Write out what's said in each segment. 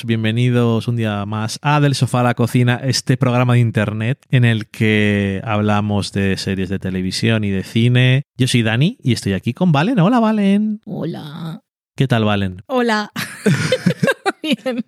Todos, bienvenidos un día más a Del Sofá a la Cocina, este programa de internet en el que hablamos de series de televisión y de cine. Yo soy Dani y estoy aquí con Valen. Hola Valen. Hola. ¿Qué tal Valen? Hola. Bien.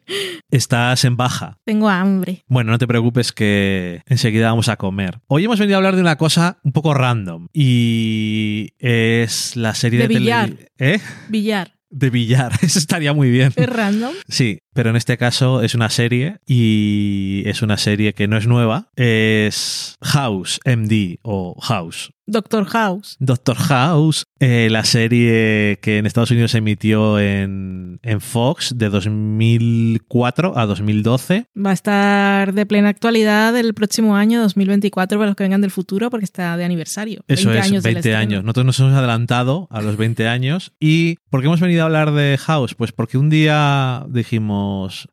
Estás en baja. Tengo hambre. Bueno, no te preocupes que enseguida vamos a comer. Hoy hemos venido a hablar de una cosa un poco random y es la serie De de, billar. ¿Eh? Billar. De billar. Eso estaría muy bien. ¿Es random? Sí, pero en este caso es una serie y es una serie que no es nueva. Es House MD o House. Doctor House. Doctor House, eh, la serie que en Estados Unidos se emitió en, en Fox de 2004 a 2012. Va a estar de plena actualidad el próximo año 2024 para los que vengan del futuro porque está de aniversario. Eso 20 es, años del 20 estreno. años. Nosotros nos hemos adelantado a los 20 años. ¿Y por qué hemos venido a hablar de House? Pues porque un día dijimos,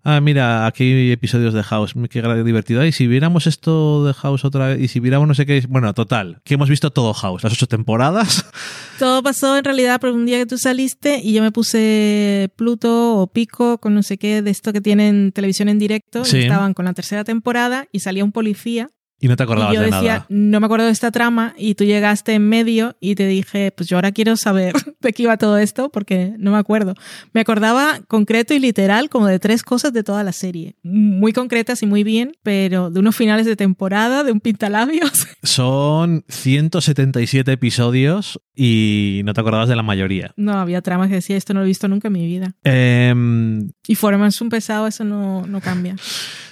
ah, mira, aquí hay episodios de House, qué divertido. Y si viéramos esto de House otra vez, y si viéramos no sé qué, bueno, total, que hemos visto todo House, las ocho temporadas. Todo pasó en realidad por un día que tú saliste y yo me puse Pluto o Pico con no sé qué de esto que tienen televisión en directo. y estaban con la tercera temporada y salía un policía Y no te acordabas y yo de decía, nada. no me acuerdo de esta trama, y tú llegaste en medio y te dije, pues yo ahora quiero saber de qué iba todo esto, porque no me acuerdo. Me acordaba concreto y literal como de tres cosas de toda la serie. Muy concretas y muy bien, pero de unos finales de temporada, de un pintalabios. Son 177 episodios y no te acordabas de la mayoría. No, había tramas que decía, esto no lo he visto nunca en mi vida. Em, Y Foreman's un pesado, eso no, no cambia.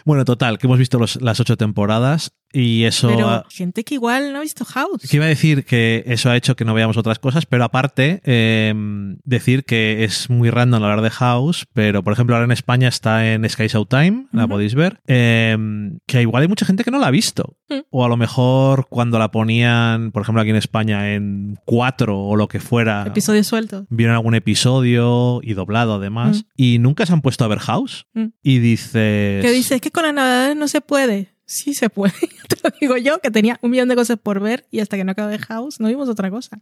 bueno, total, que hemos visto los- las ocho temporadas y eso... Pero ha- gente que igual no ha visto House. Que iba a decir que eso ha hecho que no veamos otras cosas, pero aparte, eh, decir que es muy random hablar de House, pero por ejemplo ahora en España está en Sky Showtime, la podéis ver, eh, que igual hay mucha gente que no la ha visto. Mm. O a lo mejor cuando la ponían, por ejemplo aquí en España, en 4 o lo que fuera, Episodio suelto. vieron algún episodio y doblado además, Mm. y nunca se han puesto a ver House. Mm. Y dices... Que dice, es que con las navidades no se puede. Sí se puede. Te lo digo yo, que tenía un millón de cosas por ver y hasta que no acabé House no vimos otra cosa.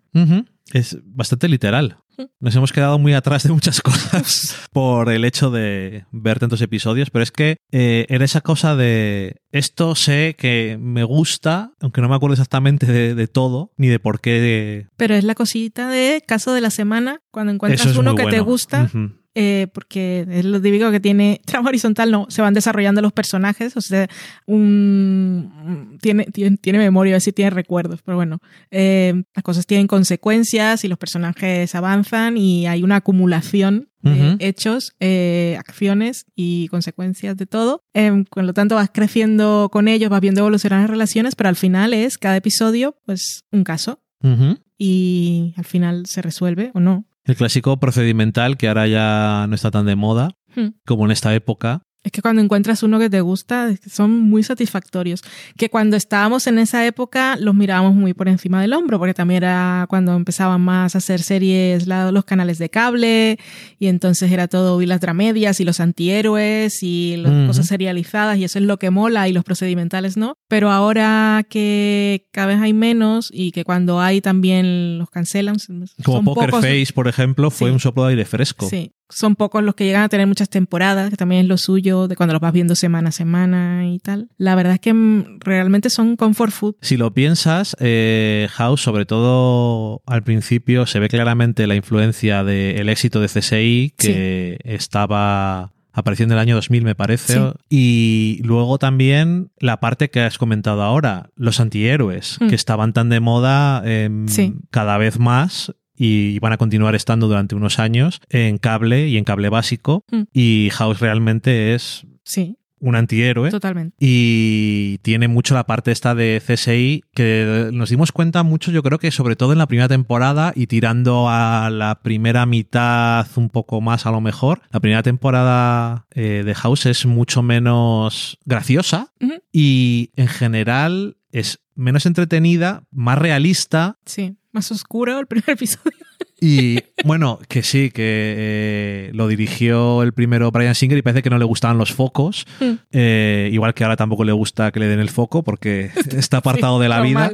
Es bastante literal. Nos hemos quedado muy atrás de muchas cosas por el hecho de ver tantos episodios, pero es que eh, era esa cosa de esto sé que me gusta, aunque no me acuerdo exactamente de, de todo, ni de por qué. Pero es la cosita de caso de la semana, cuando encuentras es uno que te gusta. Eh, porque es lo típico que tiene trama horizontal, no, se van desarrollando los personajes, o sea, un, tiene, tiene, tiene memoria, a ver si tiene recuerdos, pero bueno, eh, las cosas tienen consecuencias y los personajes avanzan y hay una acumulación de Ujú. hechos, eh, acciones y consecuencias de todo. Con lo tanto, vas creciendo con ellos, vas viendo evolucionar las relaciones, pero al final es cada episodio, pues, un caso Ujú. y al final se resuelve o no. El clásico procedimental que ahora ya no está tan de moda Hmm. como en esta época. Es que cuando encuentras uno que te gusta, son muy satisfactorios. Que cuando estábamos en esa época los mirábamos muy por encima del hombro, porque también era cuando empezaban más a hacer series la- los canales de cable, y entonces era todo y las dramedias y los antihéroes y las Ujú. cosas serializadas, y eso es lo que mola, y los procedimentales no. Pero ahora que cada vez hay menos y que cuando hay también los cancelan, son Como Poker pocos- Face, por ejemplo, fue Sí. un soplo de aire fresco. Sí, son pocos los que llegan a tener muchas temporadas, que también es lo suyo de cuando los vas viendo semana a semana y tal. La verdad es que mm, realmente son comfort food. Si lo piensas, eh, House, sobre todo al principio, se ve claramente la influencia del éxito de CSI, que estaba apareciendo en el año 2000, me parece. Sí. Y luego también la parte que has comentado ahora, los antihéroes, Hmm. que estaban tan de moda em, Sí. cada vez más y van a continuar estando durante unos años en cable y en cable básico. Hmm. Y House realmente es Sí, un antihéroe. totalmente. Y tiene mucho la parte esta de CSI que nos dimos cuenta mucho, yo creo que sobre todo en la primera temporada y tirando a la primera mitad un poco más a lo mejor. La primera temporada eh, de House es mucho menos graciosa y en general es menos entretenida, más realista Sí, más oscuro el primer episodio. y bueno, que sí, que eh, lo dirigió el primero Brian Singer y parece que no le gustaban los focos. Mm. Eh, igual que ahora tampoco le gusta que le den el foco porque está apartado de la vida.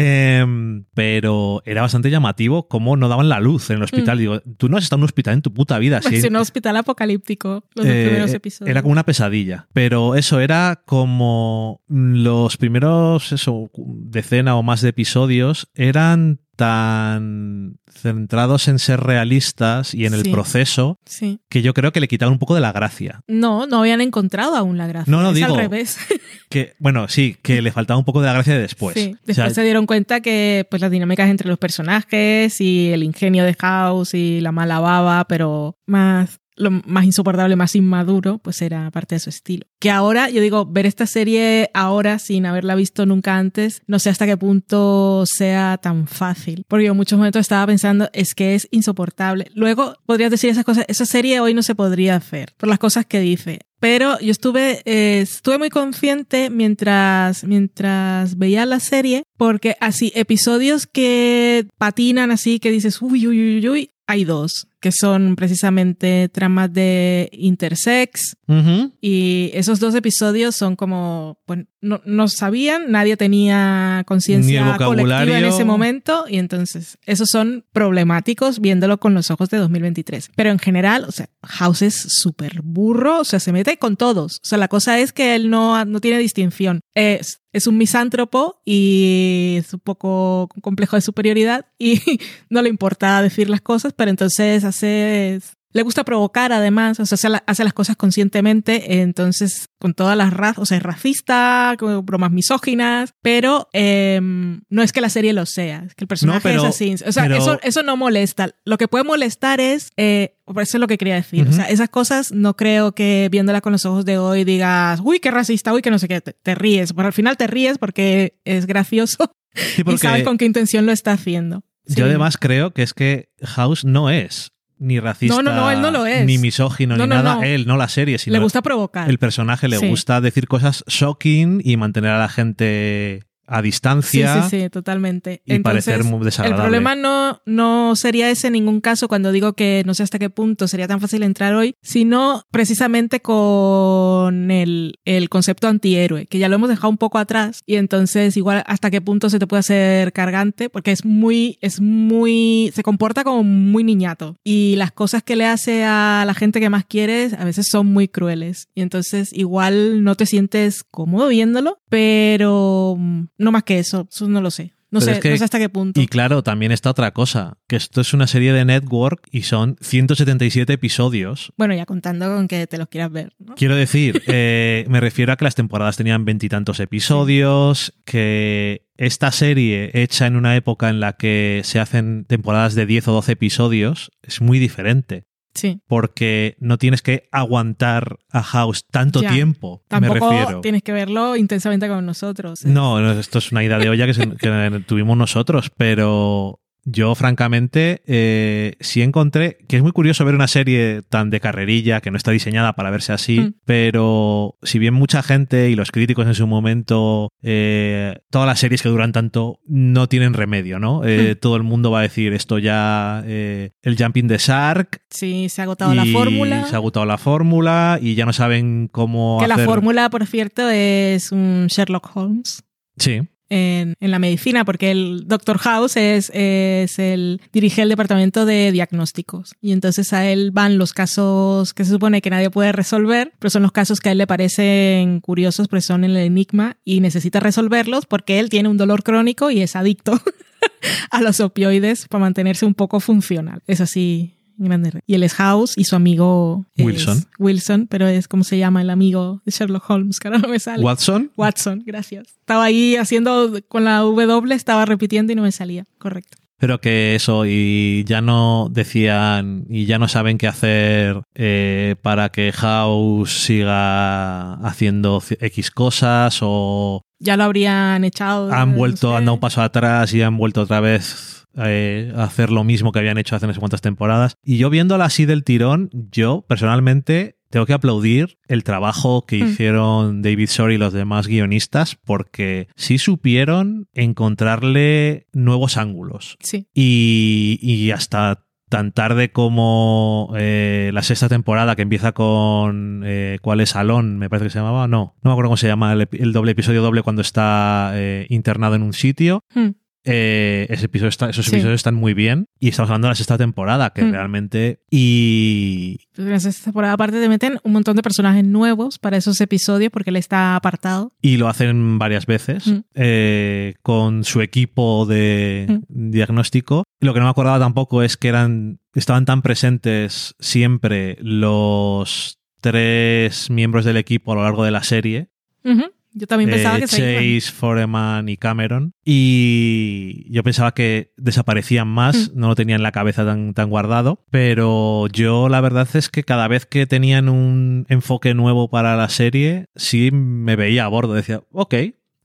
Em, pero era bastante llamativo cómo no daban la luz en el hospital. Mm. Digo, tú no has estado en un hospital en tu puta vida. Es sí. un hospital apocalíptico, los Eh, primeros episodios. Era como una pesadilla. Pero eso era como los primeros, eso, decena o más de episodios eran tan centrados en ser realistas y en el proceso Sí. que yo creo que le quitaban un poco de la gracia. No, no habían encontrado aún la gracia. No, no, es digo, al revés. Que, bueno, sí, que le faltaba un poco de la gracia de después. sí. O sea, Después se dieron cuenta que pues las dinámicas entre los personajes y el ingenio de House y la mala baba, pero más lo más insoportable, más inmaduro, pues era parte de su estilo. Que ahora, yo digo, ver esta serie ahora sin haberla visto nunca antes, no sé hasta qué punto sea tan fácil. Porque yo en muchos momentos estaba pensando, es que es insoportable. Luego podrías decir esas cosas, esa serie hoy no se podría hacer, por las cosas que dice. Pero yo estuve, eh, estuve muy consciente mientras, mientras veía la serie, porque así, episodios que patinan así, que dices, uy, uy, uy, uy, hay dos, que son precisamente tramas de intersex, ujú. y esos dos episodios son como, pues no, no sabían, nadie tenía conciencia colectiva en ese momento y entonces esos son problemáticos viéndolo con los ojos de 2023. Pero en general, o sea, House es súper burro, o sea, se mete con todos. O sea, la cosa es que él no, no tiene distinción. Es, es un misántropo y es un poco complejo de superioridad y no le importa decir las cosas, pero entonces hace le gusta provocar además, o sea, hace, la- hace las cosas conscientemente, entonces con todas las razas, o sea, es racista, con bromas misóginas, pero eh, no es que la serie lo sea, es que el personaje pero- es así. O sea, pero- eso, eso no molesta. Lo que puede molestar es, eh, eso es lo que quería decir, o sea, esas cosas no creo que viéndola con los ojos de hoy digas, uy, qué racista, uy, que no sé qué, te, te ríes, pero al final te ríes porque es gracioso Sí, y porque sabes con qué intención lo está haciendo. Sí. yo además creo que es que House no es ni racista, No, no, no, él no lo es. ni misógino, No, ni nada. Él, no la serie, sino le gusta provocar. el personaje le Sí. gusta decir cosas shocking y mantener a la gente a Sí, distancia sí, sí, totalmente. y parecer muy el desagradable. problema no, no sería ese en ningún caso cuando digo que no sé hasta qué punto sería tan fácil entrar hoy, sino precisamente con el, el concepto antihéroe, que ya lo hemos dejado un poco atrás y entonces igual hasta qué punto se te puede hacer cargante, porque es muy, es muy, se comporta como muy niñato y las cosas que le hace a la gente que más quieres a veces son muy crueles y entonces igual no te sientes cómodo viéndolo, pero no más que eso, eso no lo sé. No sé, es que- no sé hasta qué punto. Y claro, también está otra cosa, que esto es una serie de network y son 177 episodios. Bueno, ya contando con que te los quieras ver, ¿no? Quiero decir, eh, me refiero a que las temporadas tenían veintitantos episodios, que esta serie hecha en una época en la que se hacen temporadas de 10 o 12 episodios es muy diferente. Sí. Porque no tienes que aguantar a House tanto Ya. tiempo, me Tampoco refiero. tienes que verlo intensamente con nosotros. ¿eh? No, no, esto es una idea de olla que, se- que tuvimos nosotros, pero yo francamente eh, sí encontré que es muy curioso ver una serie tan de carrerilla que no está diseñada para verse así, Mm. pero si bien mucha gente y los críticos en su momento, eh, todas las series que duran tanto no tienen remedio, ¿no? Eh, Mm. Todo el mundo va a decir esto ya, el Jumping the Shark. Sí, se ha agotado la fórmula. Se ha agotado la fórmula y ya no saben cómo Que la fórmula, por cierto, es un Sherlock Holmes. Sí. En, en la medicina, porque el Dr. House es, es el dirige el departamento de diagnósticos. Y entonces a él van los casos que se supone que nadie puede resolver, pero son los casos que a él le parecen curiosos, porque son el enigma y necesita resolverlos porque él tiene un dolor crónico y es adicto a los opioides para mantenerse un poco funcional. Es así. Grande. Y él es House y su amigo Wilson. Wilson, pero es como se llama el amigo de Sherlock Holmes, que ahora no me sale. Watson. Watson, gracias. Estaba ahí haciendo con la W, estaba repitiendo y no me salía. Correcto. Pero que eso, y ya no decían, y ya no saben qué hacer eh, para que House siga haciendo X cosas, o Ya lo habrían echado. han no vuelto, sé. han dado un paso atrás y han vuelto otra vez eh, hacer lo mismo que habían hecho hace no sé cuántas temporadas. Y yo viéndola así del tirón, yo personalmente tengo que aplaudir el trabajo que Mm. hicieron David Shore y los demás guionistas, porque sí supieron encontrarle nuevos ángulos. Sí. Y, y hasta tan tarde como eh, la sexta temporada que empieza con eh, ¿cuál es Salón? Me parece que se llamaba, no, no me acuerdo cómo se llama el, doble episodio doble cuando está eh, internado en un sitio. Hmm. Eh, ese episodio está- esos Sí. episodios están muy bien. Y estamos hablando de la sexta temporada, que Mm. realmente. Y. En esta temporada aparte te meten un montón de personajes nuevos para esos episodios porque él está apartado. Y lo hacen varias veces Mm. eh, con su equipo de diagnóstico. Y lo que no me acordaba tampoco es que eran estaban tan presentes siempre los tres miembros del equipo a lo largo de la serie. Ujú. Yo también pensaba eh, que se iban. Chase, Foreman y Cameron. Y yo pensaba que desaparecían más, Mm. no lo tenía en la cabeza tan, tan guardado. Pero yo la verdad es que cada vez que tenían un enfoque nuevo para la serie, sí me veía a bordo. Decía, ok.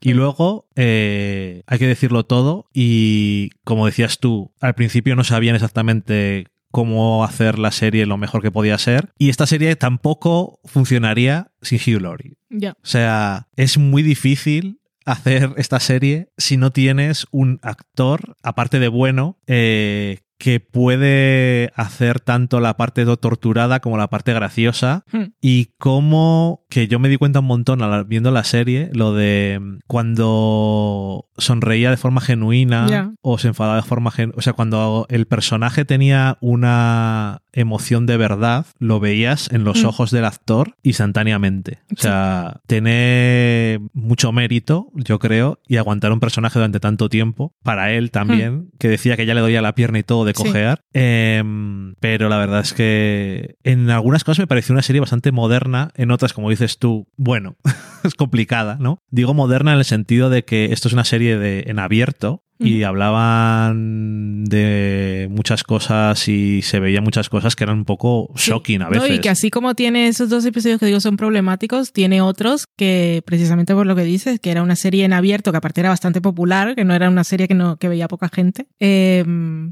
Y luego, eh, hay que decirlo todo. Y como decías tú, al principio no sabían exactamente cómo hacer la serie lo mejor que podía ser. Y esta serie tampoco funcionaría sin Hugh Laurie. Ya. O sea, es muy difícil hacer esta serie si no tienes un actor, aparte de bueno, eh, que puede hacer tanto la parte torturada como la parte graciosa. Hmm. Y como que yo me di cuenta un montón viendo la serie, lo de mm, cuando sonreía de forma genuina o se enfadaba de forma genuina. O sea, cuando el personaje tenía una emoción de verdad, lo veías en los Mm. ojos del actor instantáneamente. O sea, tiene mucho mérito, yo creo, y aguantar un personaje durante tanto tiempo, para él también, que decía que ya le doía la pierna y todo de Mm. Sí. cojear. Em, pero la verdad es que en algunas cosas me pareció una serie bastante moderna, en otras, como dices tú, bueno, es complicada, ¿no? Digo moderna en el sentido de que esto es una serie de, en abierto y hablaban de muchas cosas y se veían muchas cosas que eran un poco Sí. shocking a No, veces. y que así como tiene esos dos episodios que digo son problemáticos, tiene otros que precisamente por lo que dices, que era una serie en abierto, que aparte era bastante popular, que no era una serie que, no, que veía poca gente, eh,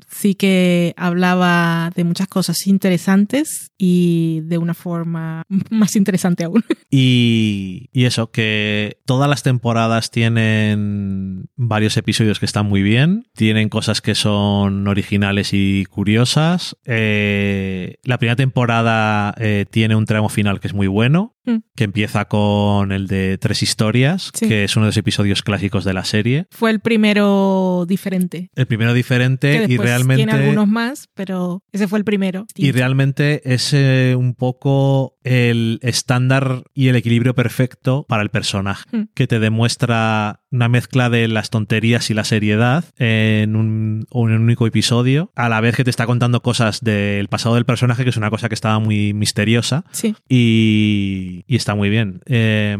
sí que hablaba de muchas cosas interesantes y de una forma más interesante aún. Y, y eso, que todas las temporadas tienen varios episodios que están muy bien, tienen cosas que son originales y curiosas. Eh, la primera temporada eh, tiene un tramo final que es muy bueno. Que empieza con el de Tres Historias, Sí. que es uno de los episodios clásicos de la serie. Fue el primero diferente. El primero Que diferente y realmente... tiene algunos más, pero ese fue el primero. Y realmente es eh, un poco el estándar y el equilibrio perfecto para el personaje, Hmm. que te demuestra una mezcla de las tonterías y la seriedad en un, en un único episodio, a la vez que te está contando cosas del pasado del personaje, que es una cosa que estaba muy misteriosa Sí. y, y está muy bien. Eh,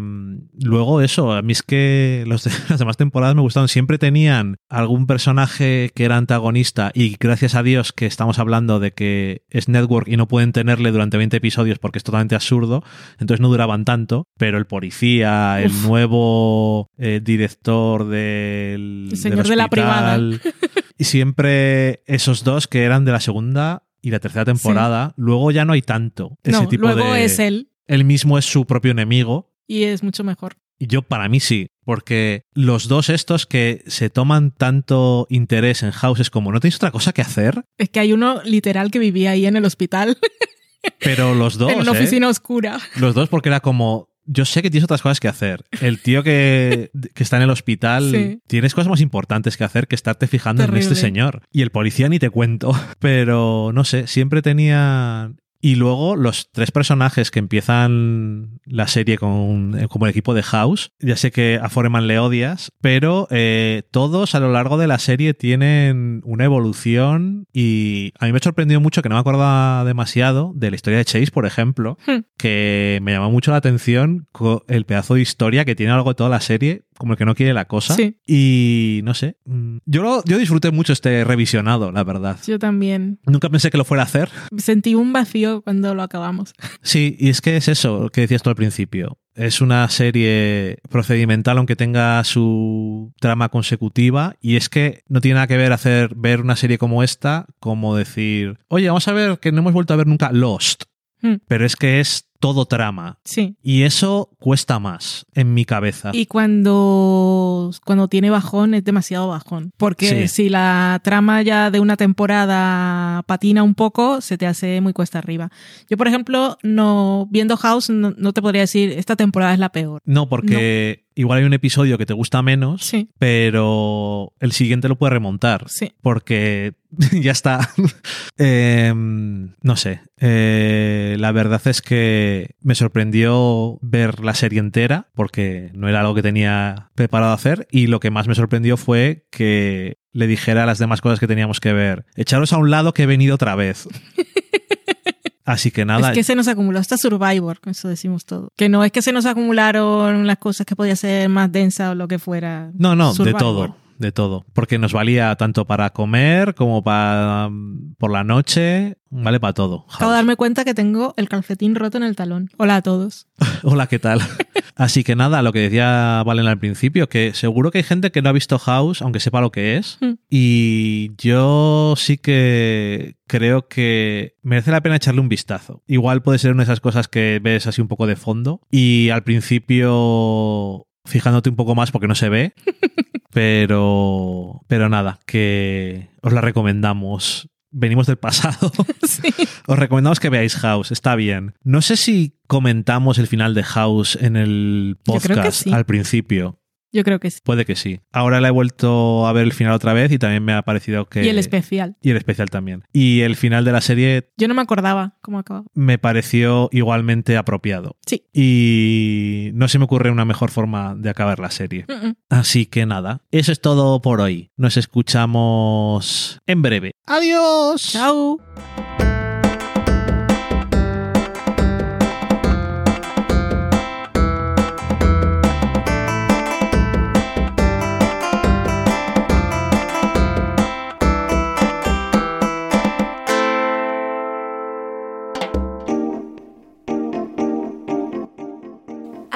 luego eso, a mí es que los de- las demás temporadas me gustaron. Siempre tenían algún personaje que era antagonista y gracias a Dios que estamos hablando de que es network y no pueden tenerle durante 20 episodios porque es totalmente absurdo, entonces no duraban tanto, pero el policía, el Uf. nuevo eh, director del, El señor del de la privada. hospital, y siempre esos dos que eran de la segunda y la tercera temporada, luego ya no hay tanto ese No, tipo luego de es él él mismo es su propio enemigo. y es mucho mejor. Y yo, para mí sí, porque los dos estos que se toman tanto interés en House es como, ¿no tenéis otra cosa que hacer? Es que hay uno literal que vivía ahí en el hospital, Pero los dos, en una ¿eh? oficina oscura. los dos porque era como, yo sé que tienes otras cosas que hacer. El tío que, que está en el hospital, Sí. tienes cosas más importantes que hacer que estarte fijando en este señor. Y el policía ni te cuento. Pero no sé, siempre tenía... Y luego los tres personajes que empiezan la serie con, eh, como el equipo de House, ya sé que a Foreman le odias, pero eh, todos a lo largo de la serie tienen una evolución y a mí me ha sorprendido mucho que no me acordaba demasiado de la historia de Chase, por ejemplo, Hmm. que me llamó mucho la atención el pedazo de historia que tiene algo de toda la serie, como el que no quiere la cosa. Sí. Y no sé, mm, yo, lo- yo disfruté mucho este revisionado, la verdad. Yo también. Nunca pensé que lo fuera a hacer. Sentí un vacío cuando lo acabamos. Sí, y es que es eso que decías tú al principio. Es una serie procedimental, aunque tenga su trama consecutiva, y es que no tiene nada que ver hacer ver una serie como esta, como decir, oye, vamos a ver que no hemos vuelto a ver nunca Lost. Hmm. Pero es que es todo trama. Sí. Y eso cuesta más en mi cabeza. Y cuando, cuando tiene bajón es demasiado bajón. Porque Sí. si la trama ya de una temporada patina un poco, se te hace muy cuesta arriba. Yo, por ejemplo, no viendo House, no, no te podría decir esta temporada es la peor. No, porque igual hay un episodio que te gusta menos, Sí. pero el siguiente lo puede remontar. Sí. Porque ya está. Eh, no sé. Eh, la verdad es que me sorprendió ver la serie entera, porque no era algo que tenía preparado hacer. Y lo que más me sorprendió fue que le dijera las demás cosas que teníamos que ver. Echaros a un lado que he venido otra vez. Así que nada. Es que se nos acumuló hasta Survivor, con eso decimos todo. Que no es que se nos acumularon las cosas que podía ser más densa o lo que fuera. No, no, de todo, de todo. Porque nos valía tanto para comer como para mm, por la noche, vale para todo. Acabo de darme cuenta que tengo el calcetín roto en el talón. Hola a todos. Hola, ¿qué tal? Así que nada, lo que decía Valen al principio, que seguro que hay gente que no ha visto House, aunque sepa lo que es. Mm. Y yo sí que creo que merece la pena echarle un vistazo. Igual puede ser una de esas cosas que ves así un poco de fondo. Y al principio fijándote un poco más porque no se ve. Pero, pero nada, que os la recomendamos. Venimos del pasado. Sí. Os recomendamos que veáis House, está bien. No sé si comentamos el final de House en el podcast sí. al principio. Yo creo que sí. Puede que sí. Ahora la he vuelto a ver el final otra vez y también me ha parecido que... Y el especial. Y el especial también. Y el final de la serie Yo no me acordaba cómo acababa. me pareció igualmente apropiado. Sí. Y no se me ocurre una mejor forma de acabar la serie. Mm, mm. Así que nada, eso es todo por hoy. Nos escuchamos en breve. ¡Adiós! Chao.